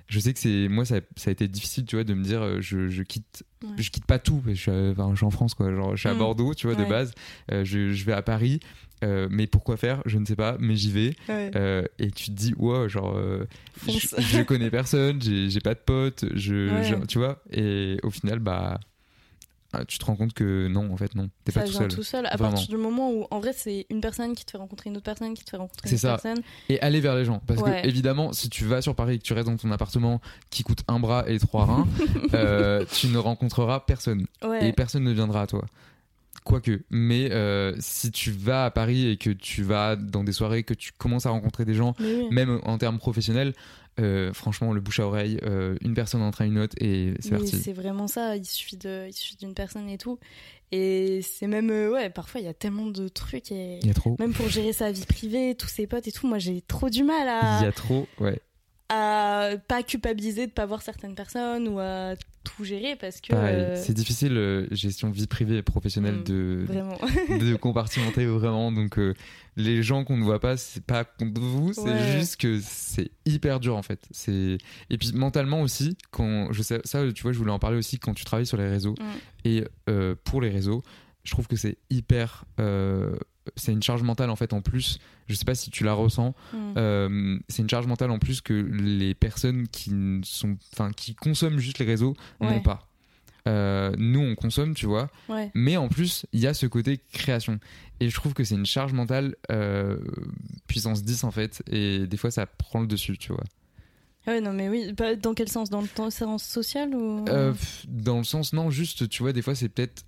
je sais que c'est. Moi, ça, ça a été difficile, tu vois, de me dire, euh, je, je quitte. Ouais. Je quitte pas tout. Je suis, à- enfin, je suis en France, quoi. Genre, je suis à Mm. Bordeaux, tu vois, de base. Euh, je, je vais à Paris. Euh, mais pourquoi faire? Je ne sais pas, mais j'y vais. ouais. Euh, et tu te dis, wow, genre, euh, je, connais personne, j'ai pas de potes, je, Ouais. je- tu vois. Et au final, bah, ah, tu te rends compte que non, en fait, non, t'es pas tout seul. tout seul. À Vraiment. partir du moment où, en vrai, c'est une personne qui te fait rencontrer une autre personne, qui te fait rencontrer une C'est autre ça. personne. Et aller vers les gens. Parce Ouais. que, évidemment, si tu vas sur Paris et que tu restes dans ton appartement qui coûte un bras et trois reins, euh, tu ne rencontreras personne. Ouais. et personne ne viendra à toi. Quoique, mais euh, si tu vas à Paris et que tu vas dans des soirées, que tu commences à rencontrer des gens, oui. même en termes professionnels, euh, franchement, le bouche à oreille, euh, une personne entraîne une autre et c'est parti. c'est vraiment ça, il suffit d'une personne et tout. Et c'est même, euh, ouais, parfois il y a tellement de trucs et Il y a trop. même pour gérer sa vie privée, tous ses potes et tout, moi j'ai trop du mal Il y à, a trop, ouais. à pas culpabiliser de pas voir certaines personnes ou à tout gérer parce que euh, c'est difficile, euh, gestion vie privée et professionnelle Mm, de, vraiment. de compartimenter vraiment. Donc, euh, les gens qu'on ne voit pas, c'est pas contre vous, c'est Ouais. juste que c'est hyper dur en fait. C'est et puis mentalement aussi, quand je sais ça, tu vois, je voulais en parler aussi quand tu travailles sur les réseaux Mm. et pour les réseaux, je trouve que c'est hyper, c'est une charge mentale en fait en plus. Je sais pas si tu la ressens. Mm. euh, c'est une charge mentale en plus que les personnes qui sont, enfin, qui consomment juste les réseaux Ouais. n'ont pas. Euh, nous, on consomme, tu vois, Ouais. mais en plus, il y a ce côté création. Et je trouve que c'est une charge mentale euh, puissance 10 en fait, et des fois ça prend le dessus, tu vois. Ouais, non, mais oui. Bah, dans quel sens? Dans le sens social ou dans le sens, non, juste, tu vois, des fois c'est peut-être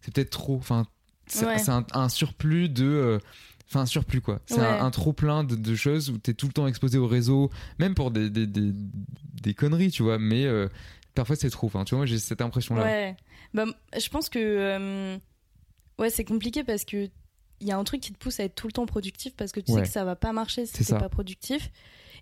c'est peut-être trop. Enfin, c'est Ouais. un, un surplus de. euh, Enfin, un surplus quoi. C'est Ouais. un, un trop plein de, de choses où t'es tout le temps exposé au réseau, même pour des, des, des, des conneries, tu vois. Mais euh, parfois c'est trop. Enfin, tu vois, moi j'ai cette impression là. Ouais. Bah, je pense que euh, ouais, c'est compliqué parce que il y a un truc qui te pousse à être tout le temps productif parce que tu Ouais. sais que ça va pas marcher si C'est t'es pas productif.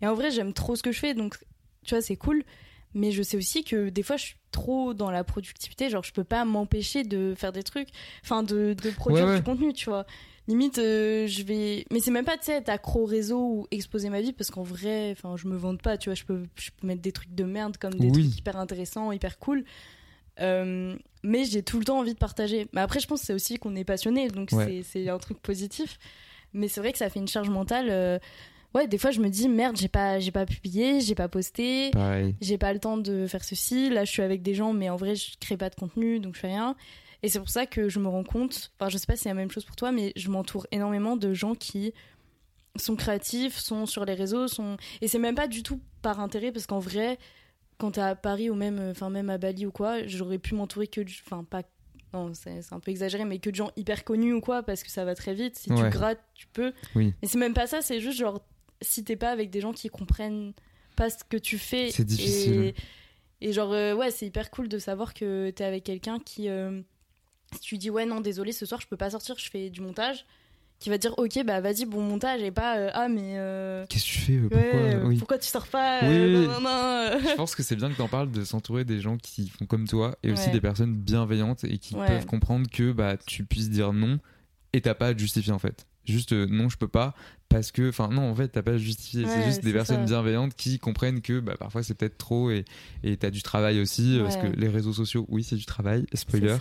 Et en vrai, j'aime trop ce que je fais, donc tu vois, c'est cool. Mais je sais aussi que des fois, je suis trop dans la productivité. Genre, je peux pas m'empêcher de faire des trucs, enfin, de, de produire Ouais, ouais. du contenu, tu vois. Limite, euh, je vais. Mais c'est même pas, tu sais, être accro au réseau ou exposer ma vie parce qu'en vrai, enfin, je me vante pas, tu vois. Je peux, je peux mettre des trucs de merde comme des Oui. trucs hyper intéressants, hyper cool. Euh, mais j'ai tout le temps envie de partager. Mais après, je pense que c'est aussi qu'on est passionné, donc Ouais. c'est un truc positif. Mais c'est vrai que ça fait une charge mentale. euh, Ouais, des fois, je me dis merde, j'ai pas, j'ai pas publié, j'ai pas posté, j'ai pas le temps de faire ceci. Là, je suis avec des gens, mais en vrai, je crée pas de contenu, donc je fais rien. Et c'est pour ça que je me rends compte. Enfin, je sais pas si c'est la même chose pour toi, mais je m'entoure énormément de gens qui sont créatifs, sont sur les réseaux, sont et c'est même pas du tout par intérêt parce qu'en vrai, quand t'es à Paris ou même, enfin même à Bali ou quoi, j'aurais pu m'entourer que, enfin pas, non c'est un peu exagéré, mais que de gens hyper connus ou quoi parce que ça va très vite. Si Ouais. tu grattes, tu peux. Oui. Et c'est même pas ça, c'est juste genre si t'es pas avec des gens qui comprennent pas ce que tu fais. C'est difficile. Et, et genre euh, ouais, c'est hyper cool de savoir que t'es avec quelqu'un qui, euh, si tu dis ouais non désolé ce soir je peux pas sortir, je fais du montage, qui va dire ok bah vas-y bon montage et pas euh, ah mais euh, Qu'est-ce que tu fais Pourquoi Ouais, euh, Oui. pourquoi tu sors pas euh, oui, non, non, non, euh. Je pense que c'est bien que t'en parles de s'entourer des gens qui font comme toi et aussi Ouais. des personnes bienveillantes et qui Ouais. peuvent comprendre que bah tu puisses dire non et t'as pas à te justifier en fait. Juste euh, non, je peux pas parce que enfin non en fait t'as pas à justifier. c'est juste des personnes ça. bienveillantes qui comprennent que bah parfois c'est peut-être trop et et t'as du travail aussi euh, parce que les réseaux sociaux oui c'est du travail spoiler.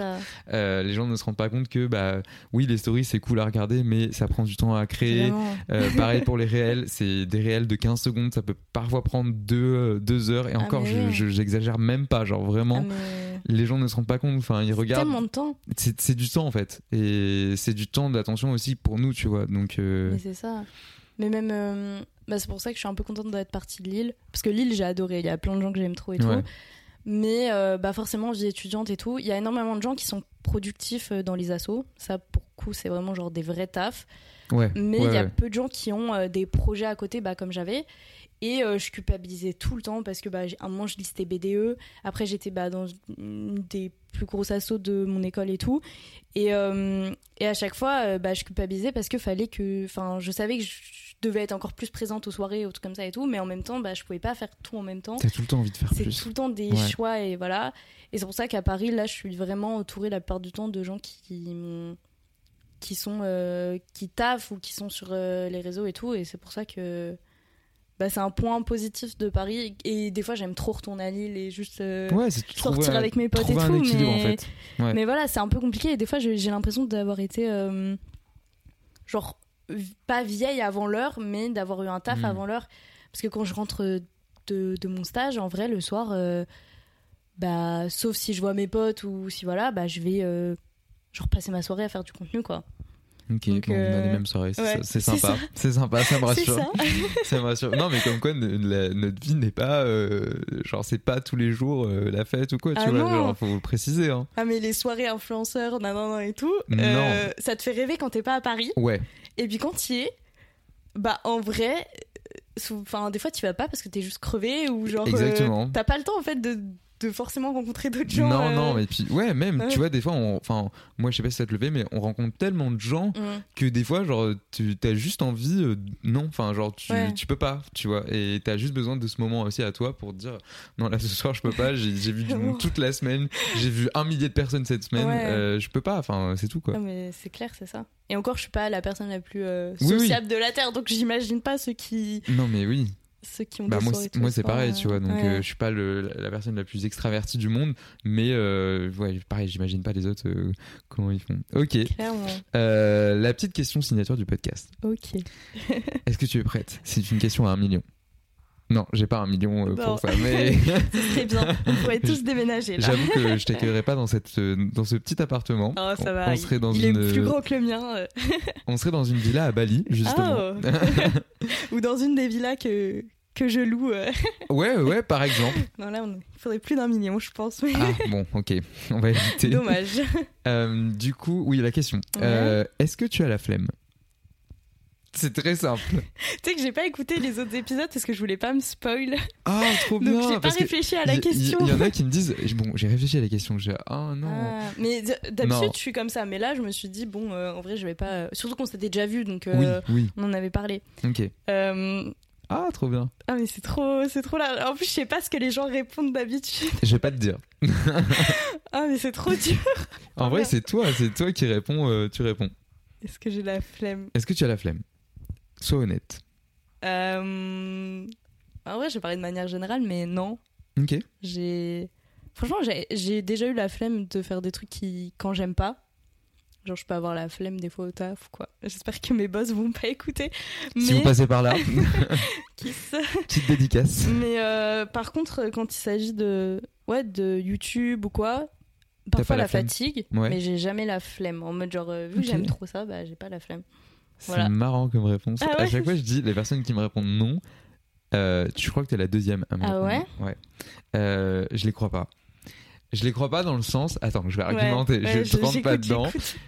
Euh, les gens ne se rendent pas compte que bah oui les stories c'est cool à regarder mais ça prend du temps à créer. Euh, pareil pour les réels, c'est des réels de 15 secondes, ça peut parfois prendre 2 deux, deux heures et Ah, encore mais je- oui. je- j'exagère même pas, genre vraiment Ah, les gens ne se rendent pas compte, enfin ils regardent, tellement de temps. c'est c'est du temps en fait et c'est du temps d'attention aussi pour nous tu vois donc euh, Mais c'est ça. Mais même, euh, bah, c'est pour ça que je suis un peu contente d'être partie de Lille. Parce que Lille, j'ai adoré. Il y a plein de gens que j'aime trop et Ouais. tout. Mais euh, bah, forcément, vie étudiante et tout, il y a énormément de gens qui sont productifs euh, dans les assos. Ça, pour coup, c'est vraiment genre des vrais tafs. Ouais Mais il ouais, y a ouais. peu de gens qui ont euh, des projets à côté, bah, comme j'avais. Et euh, je culpabilisais tout le temps parce que bah, à un moment je listais BDE. Après j'étais bah, dans des plus grosses assos de mon école et tout. Et, euh, et à chaque fois bah, je culpabilisais parce que fallait que. Enfin, je savais que je devais être encore plus présente aux soirées, aux trucs comme ça et tout. Mais en même temps, bah, je pouvais pas faire tout en même temps. t'as tout le temps envie de faire C'est plus. tout le temps des choix et voilà. Et c'est pour ça qu'à Paris, là, je suis vraiment entourée la plupart du temps de gens qui qui sont euh, qui taffent ou qui sont sur euh, les réseaux et tout. Et c'est pour ça que bah, c'est un point positif de Paris. Et des fois, j'aime trop retourner à Lille et juste euh, Ouais, sortir un- avec mes potes et tout. mais... en fait. Ouais. mais voilà, c'est un peu compliqué. Et des fois, j'ai l'impression d'avoir été genre pas vieille avant l'heure, mais d'avoir eu un taf Mm. avant l'heure. Parce que quand je rentre de, de mon stage, en vrai, le soir, bah, sauf si je vois mes potes ou si voilà, bah, je vais genre passer ma soirée à faire du contenu, quoi. Ok, Donc, bon, on a euh, les mêmes soirées, c'est ouais, sympa. C'est sympa, ça me rassure. ça. ça me rassure. Non, mais comme quoi, la- notre vie n'est pas. euh, genre, c'est pas tous les jours euh, la fête ou quoi, tu Ah vois. non. Genre, faut le préciser, hein. Ah, mais les soirées influenceurs, nanana et tout, Non. euh, ça te fait rêver quand t'es pas à Paris. Ouais, Et puis quand tu y es, bah en vrai, euh, enfin des fois tu vas pas parce que t'es juste crevé ou genre euh, Exactement. t'as pas le temps en fait de, de forcément rencontrer d'autres gens. non, euh. non, mais puis, ouais, même, Ouais. tu vois, des fois, enfin, moi, je sais pas si ça te le fait, mais on rencontre tellement de gens Mm. que des fois, genre, tu as juste envie, euh, non, enfin, genre, tu, Ouais. tu peux pas, tu vois, et t'as juste besoin de ce moment aussi à toi pour te dire, non, là, ce soir, je peux pas, j'ai vu du monde toute la semaine, j'ai vu un millier de personnes cette semaine, Ouais. euh, je peux pas, enfin, c'est tout, quoi. Non, mais c'est clair, c'est ça. Et encore, je suis pas la personne la plus Oui, oui. sociable de la terre, donc j'imagine pas ceux qui, Non, mais oui. Ceux qui ont Bah des moi, c'est- moi pareil, euh, tu vois. Donc, ouais. euh, je suis pas le, la, la personne la plus extravertie du monde, mais euh, ouais, pareil, j'imagine pas les autres euh, comment ils font. Ok. Euh, la petite question signature du podcast. Ok. Est-ce que tu es prête? C'est une question à un million. Non, j'ai pas un million euh, pour ça, mais bien. On pourrait tous déménager j'avoue que je t'accueillerai pas dans cette euh, dans ce petit appartement. Oh, ça on, va. on il- serait dans il une est plus grand que le mien. euh. on serait dans une villa à Bali justement. Oh. Ou dans une des villas que, que je loue. euh. Ouais, ouais, par exemple. Non, là, on- il faudrait plus d'un million, je pense. Mais Ah bon, ok, on va éviter. dommage. Euh, du coup, oui, la question. Ouais. Euh, Est-ce que tu as la flemme? C'est très simple. tu sais que j'ai pas écouté les autres épisodes parce que je voulais pas me spoil. Ah, trop bien. Donc j'ai pas réfléchi à la question. Il y, en a qui me disent bon, j'ai réfléchi à la question. J'ai ah non. Ah, mais d'habitude, je suis comme ça. Mais là, je me suis dit, bon, euh, en vrai, je vais pas. Surtout qu'on s'était déjà vu, donc euh, Oui, oui. on en avait parlé. Ok. Euh, Ah, trop bien. Ah, mais c'est trop, c'est trop là. En plus, je sais pas ce que les gens répondent d'habitude. Je vais pas te dire. Ah, mais c'est trop dur. En vrai, bien. c'est toi, c'est toi qui réponds. euh, tu réponds. Est-ce que j'ai la flemme? Est-ce que tu as la flemme? Sois honnête. euh... En vrai, j'ai parlé de manière générale, mais non. Ok. J'ai. Franchement, j'ai- déjà eu la flemme de faire des trucs qui, quand j'aime pas. Genre, je peux avoir la flemme des fois au taf, quoi. J'espère que mes boss vont pas écouter. Mais. Si vous passez par là, petite dédicace. Mais euh, par contre, quand il s'agit de, ouais, de YouTube ou quoi, parfois la fatigue, Ouais. mais j'ai jamais la flemme. En mode, genre, euh, vu que j'aime trop ça, bah, j'ai pas la flemme. C'est Voilà. marrant comme réponse. Ah À ouais chaque fois, je dis les personnes qui me répondent non. Euh, tu crois que t'es la deuxième à me Ah répondre. Ouais. Euh, je les crois pas. Je les crois pas dans le sens. Attends, je vais argumenter. Ouais, ouais, je ne rentre pas dedans.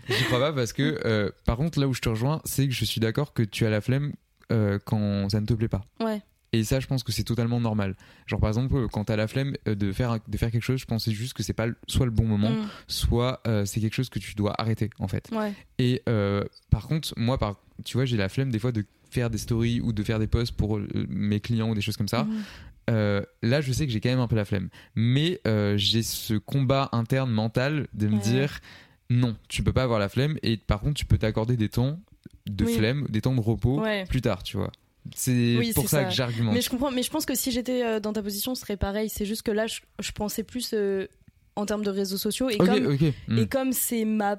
Je crois pas parce que, euh, par contre, là où je te rejoins, c'est que je suis d'accord que tu as la flemme euh, quand ça ne te plaît pas. Ouais. Et ça, je pense que c'est totalement normal. Genre, par exemple, euh, quand t'as la flemme euh, de faire, de faire quelque chose, je pensais juste que c'est pas soit le bon moment, Mm. soit euh, c'est quelque chose que tu dois arrêter, en fait. Ouais. Et euh, par contre, moi, par, tu vois, j'ai la flemme des fois de faire des stories ou de faire des posts pour euh, mes clients ou des choses comme ça. Euh, là, je sais que j'ai quand même un peu la flemme. Mais euh, j'ai ce combat interne mental de me Ouais. dire non, tu peux pas avoir la flemme. Et par contre, tu peux t'accorder des temps de Oui. flemme, des temps de repos Ouais. plus tard, tu vois. C'est Oui, pour ça, ça. que j'argumente. Mais je comprends, mais je pense que si j'étais euh, dans ta position, ce serait pareil. C'est juste que là, je, je pensais plus euh, en termes de réseaux sociaux. Et Ok, comme, hmm. et comme c'est ma,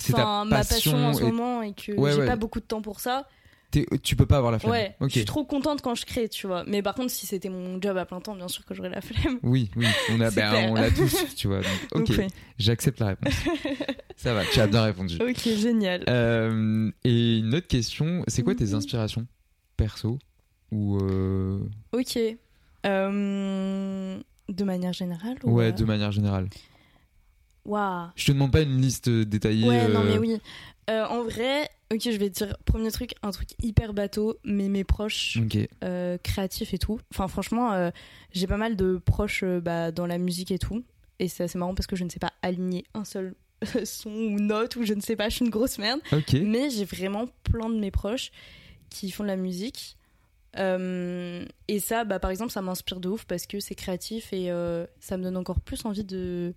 enfin, ma passion en ce et moment et que Ouais, j'ai ouais. pas beaucoup de temps pour ça, t'es- tu peux pas avoir la flemme. ouais, je suis trop contente quand je crée, tu vois. Mais par contre, si c'était mon job à plein temps, bien sûr que j'aurais la flemme. Oui, oui, on a, ben, on l'a tous, tu vois. Donc, ok, Donc, ouais. j'accepte la réponse. ça va, tu as bien répondu. Ok, génial. Euh, et une autre question, c'est quoi tes Mhm. inspirations? Perso ou euh, Ok. Euh, de manière générale ou, ouais euh, de manière générale Waouh. Je te demande pas une liste détaillée. Ouais, non, mais oui. En vrai, ok, je vais te dire, premier truc, un truc hyper bateau, mais mes proches créatifs et tout. Enfin, franchement, j'ai pas mal de proches bah, dans la musique et tout. Et c'est assez marrant parce que je ne sais pas aligner un seul son ou note ou je ne sais pas, je suis une grosse merde. Ok. Mais j'ai vraiment plein de mes proches qui font de la musique. Euh, et ça, bah, par exemple, ça m'inspire de ouf parce que c'est créatif et euh, ça me donne encore plus envie de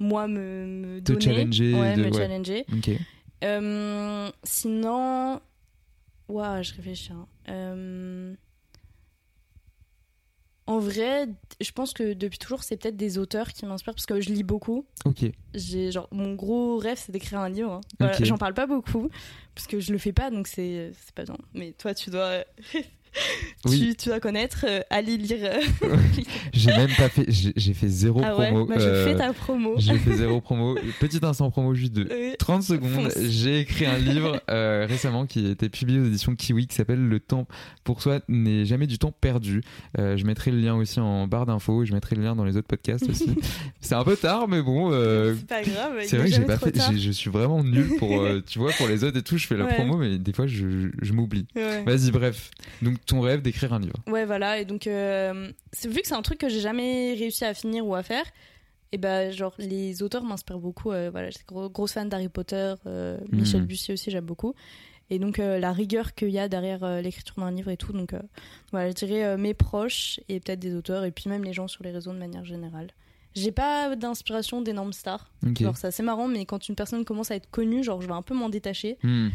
moi me, me Te donner. challenger, Ouais, de- me ouais. challenger. Euh, sinon, waouh, je réfléchis. hein. En vrai, je pense que depuis toujours, c'est peut-être des auteurs qui m'inspirent parce que je lis beaucoup. Ok. J'ai genre mon gros rêve, c'est d'écrire un livre. hein. Voilà. J'en parle pas beaucoup parce que je le fais pas, donc c'est c'est pas bien. Mais toi, tu dois Oui. tu, tu dois connaître. euh, allez lire. euh, J'ai même pas fait, j'ai fait zéro ah ouais, promo. bah, je euh, fais ta promo. J'ai fait zéro promo. Petit instant promo juste de Euh, 30 secondes. J'ai écrit un livre euh, récemment qui a été publié aux éditions Kiwi qui s'appelle Le temps pour soi n'est jamais du temps perdu. Euh, je mettrai le lien aussi en barre d'infos. Je mettrai le lien dans les autres podcasts aussi. C'est un peu tard, mais bon. euh, c'est pas grave. c'est est vrai que j'ai pas fait. Je suis vraiment nul pour, euh, tu vois, pour les autres et tout. Je fais la Ouais. promo, mais des fois je, je m'oublie. Ouais. Vas-y, bref. Donc ton rêve d'écrire un livre. Ouais, voilà. Et donc, euh, c'est- vu que c'est un truc que j'ai jamais réussi à finir ou à faire, et ben genre, les auteurs m'inspirent beaucoup. euh, voilà, j'étais gros, grosse fan d'Harry Potter, euh, Michel Mhm. Bussy aussi, j'aime beaucoup. Et donc, euh, la rigueur qu'il y a derrière l'écriture d'un livre et tout. Donc, voilà, je dirais mes proches et peut-être des auteurs, et puis même les gens sur les réseaux de manière générale. J'ai pas d'inspiration d'énormes stars. Ok. Genre, c'est assez marrant, mais quand une personne commence à être connue, genre, je vais un peu m'en détacher. Hmm.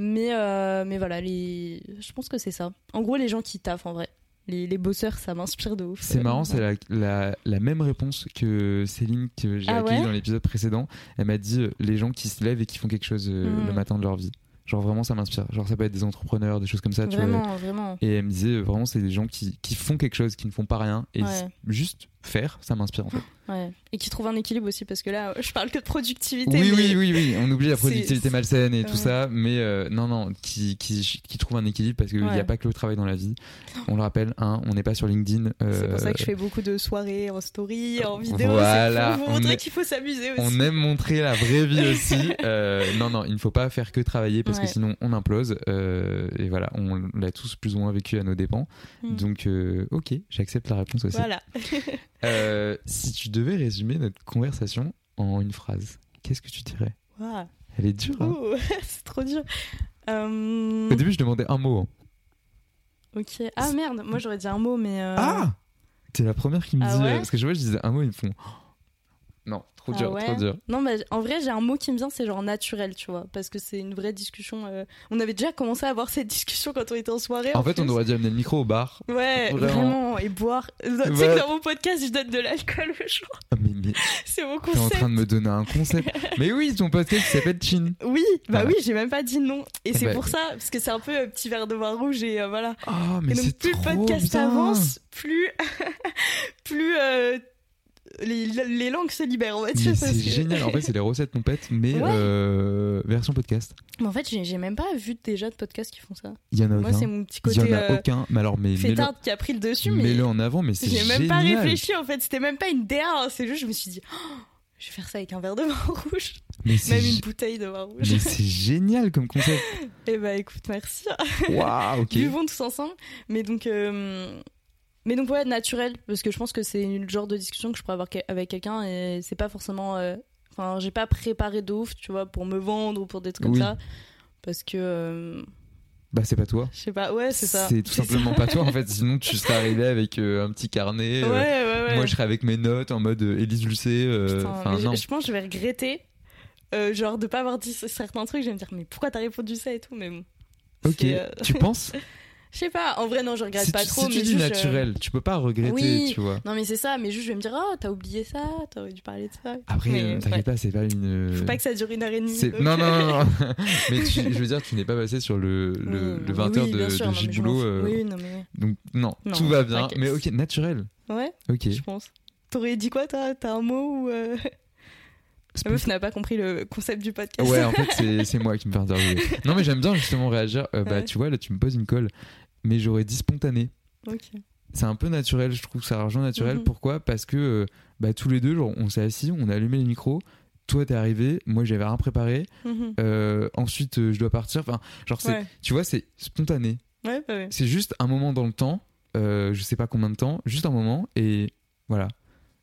Mais, euh, mais voilà, les... je pense que c'est ça. En gros, les gens qui taffent en vrai. Les, les bosseurs, ça m'inspire de ouf. C'est marrant, c'est la, la, la même réponse que Céline que j'ai Ah accueillie ouais dans l'épisode précédent. Elle m'a dit euh, les gens qui se lèvent et qui font quelque chose euh, Mhm. le matin de leur vie. Genre vraiment ça m'inspire. Genre ça peut être des entrepreneurs, des choses comme ça, tu vois. Vraiment, vraiment. Et elle me disait vraiment c'est des gens qui, qui font quelque chose, qui ne font pas rien et Ouais. juste faire, ça m'inspire en fait. Ouais. Et qui trouvent un équilibre aussi, parce que là, je parle que de productivité. Oui, mais- oui, oui, oui, on oublie la productivité malsaine et tout Ouais. ça, mais euh, non, non, qui, qui, qui trouve un équilibre parce qu'il n'y Ouais. a pas que le travail dans la vie. On le rappelle, hein, on n'est pas sur LinkedIn. C'est pour ça euh, que je fais beaucoup de soirées en story, en vidéo. Voilà, pour vous on montrer qu'il faut s'amuser aussi. On aime montrer la vraie vie aussi. Euh, non, non, il ne faut pas faire que travailler parce que sinon on implose. Euh, et voilà, on l'a tous plus ou moins vécu à nos dépens. Mm. Donc, euh, ok, j'accepte la réponse aussi. Voilà. Euh, si tu devais résumer notre conversation en une phrase, qu'est-ce que tu dirais? Waouh. Elle est dure. Hein c'est trop dur. Euh, Au début, je demandais un mot. hein. Ok. Ah merde, moi j'aurais dit un mot, mais. euh, Ah T'es la première qui me Ah dit. ouais? euh, parce que je vois, je disais un mot, ils me font. Trop Ah dur, ouais trop dur. Non, mais en vrai, j'ai un mot qui me vient, c'est genre naturel, tu vois. Parce que c'est une vraie discussion. euh, On avait déjà commencé à avoir cette discussion quand on était en soirée. En fait, on aurait dû amener le micro au bar. Ouais, Vraiment. vraiment. Et boire. Tu sais Ouais. que dans mon podcast, je donne de l'alcool le jour. Ah, mais, mais C'est mon t'es en concept. train de me donner un concept. mais oui, ton podcast s'appelle Chin. Oui, bah Voilà. oui, j'ai même pas dit non. Et c'est bah, pour ça, parce que c'est un peu un petit verre de vin rouge et euh, voilà. Oh, mais et donc, plus trop le podcast bien. avance, plus. plus. euh, les, les langues se libèrent. Mais parce c'est que- génial. En fait, c'est les recettes pète, mais Ouais. euh, version podcast. Mais en fait, j'ai même pas vu déjà de podcasts qui font ça. Il y en a Moi, aucun. c'est mon petit Il y en côté. a euh, aucun. Mais alors, mais mets-le fêtarde qui a pris le dessus, mais. mets-le en avant, mais c'est J'ai même pas réfléchi en fait, c'était même pas une DA, hein. c'est juste je me suis dit, Oh, je vais faire ça avec un verre de vin rouge, Mais même une bouteille de vin rouge. mais c'est génial comme concept. Et bah écoute, merci. Waouh, ok. Buvons tous ensemble. Mais donc, euh, mais donc ouais, naturel, parce que je pense que c'est le genre de discussion que je pourrais avoir avec quelqu'un et c'est pas forcément. euh, Enfin, j'ai pas préparé de ouf, tu vois, pour me vendre ou pour des trucs comme ça. Parce que. euh, Bah, c'est pas toi. je sais pas, ouais, c'est ça. C'est tout ça. simplement pas toi en fait. Sinon, tu serais arrivé avec euh, un petit carnet. Ouais, ouais, ouais. Moi, je serais avec mes notes en mode Élise Lucet. je- pense que je vais regretter, genre, de pas avoir dit certains trucs. Je vais me dire, mais pourquoi t'as répondu ça et tout, mais bon. Ok. Tu penses? Je sais pas, en vrai, non, je regrette Si pas tu, trop, si tu mais dis juste, euh, naturel, tu peux pas regretter, Oui. tu vois. Non, mais c'est ça, mais juste, je vais me dire, oh, t'as oublié ça, t'aurais dû parler de ça. Après, euh, t'inquiète pas, c'est pas une. Faut pas que ça dure une heure et demie. Donc, Non, non, euh, non, non. mais tu- je veux dire, tu n'es pas passé sur le, le, euh, le 20h oui, de, sûr, de non, Gilles Boulot, euh, Oui, non, mais. Donc, non, Non, tout va bien. Mais ok, naturel. Ouais, Ok. je pense. T'aurais dit quoi, T'as un mot ou. euh, La meuf n'a pas compris le concept du podcast. Ouais, en fait, c'est- c'est moi qui me fais interviewer. Non, mais j'aime bien justement réagir. Euh, bah, Ouais. tu vois, là, tu me poses une colle. Mais j'aurais dit spontané. C'est un peu naturel, je trouve ça argent naturel. Mhm. Pourquoi? Parce que euh, bah, tous les deux, genre, on s'est assis, on a allumé les micros. Toi, t'es arrivé, moi, j'avais rien préparé. Mhm. Euh, ensuite, euh, je dois partir. Enfin, genre, Ouais, tu vois, c'est spontané. ouais, bah. C'est juste un moment dans le temps. euh, je sais pas combien de temps, juste un moment. Et voilà.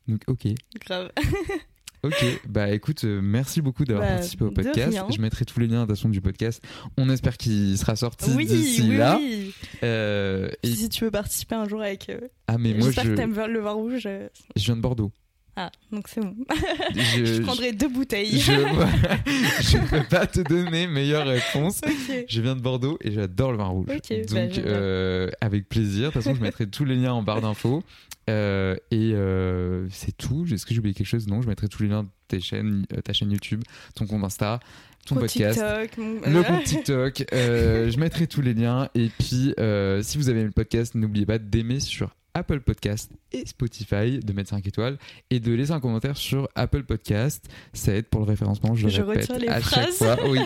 Donc, ok. Grave. Ok, bah écoute, euh, merci beaucoup d'avoir Bah, participé au podcast. Je mettrai tous les liens de façon du podcast. On espère qu'il sera sorti Oui, d'ici oui, là. oui. Euh, et- Si tu veux participer un jour avec. euh, Ah mais moi je, que t'aimes le vin rouge. euh, je viens de Bordeaux. Ah, donc c'est bon. Je, Je prendrai deux bouteilles. je, ne peux pas te donner meilleure réponse. Je viens de Bordeaux et j'adore le vin rouge. Bah, Donc euh, avec plaisir. De toute façon, je mettrai tous les liens en barre d'infos. Euh, et euh, c'est tout. Est-ce que j'ai oublié quelque chose? Non, je mettrai tous les liens de tes chaînes, euh, ta chaîne YouTube, ton compte Insta. ton podcast, TikTok, mon... le compte TikTok. euh, je mettrai tous les liens. Et puis, si vous avez aimé le podcast, n'oubliez pas d'aimer sur Apple Podcast et Spotify, de mettre 5 étoiles et de laisser un commentaire sur Apple Podcast. Ça aide pour le référencement, je, Je répète retiens les à chaque fois. Oui,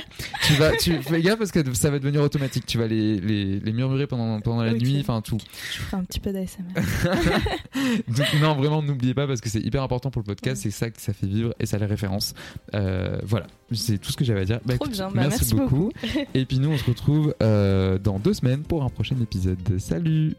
tu vas, tu fais gaffe parce que ça va devenir automatique. Tu vas les, les, les murmurer pendant, pendant la nuit, enfin tout. Je ferai un petit peu d'ASMR. Donc, non, vraiment, n'oubliez pas parce que c'est hyper important pour le podcast. C'est ça que ça fait vivre et ça les référence. Euh, voilà, c'est tout ce que j'avais à dire. Bah, Trop écoute, bien, bah, merci beaucoup. et puis nous, on se retrouve euh, dans deux semaines pour un prochain épisode. Salut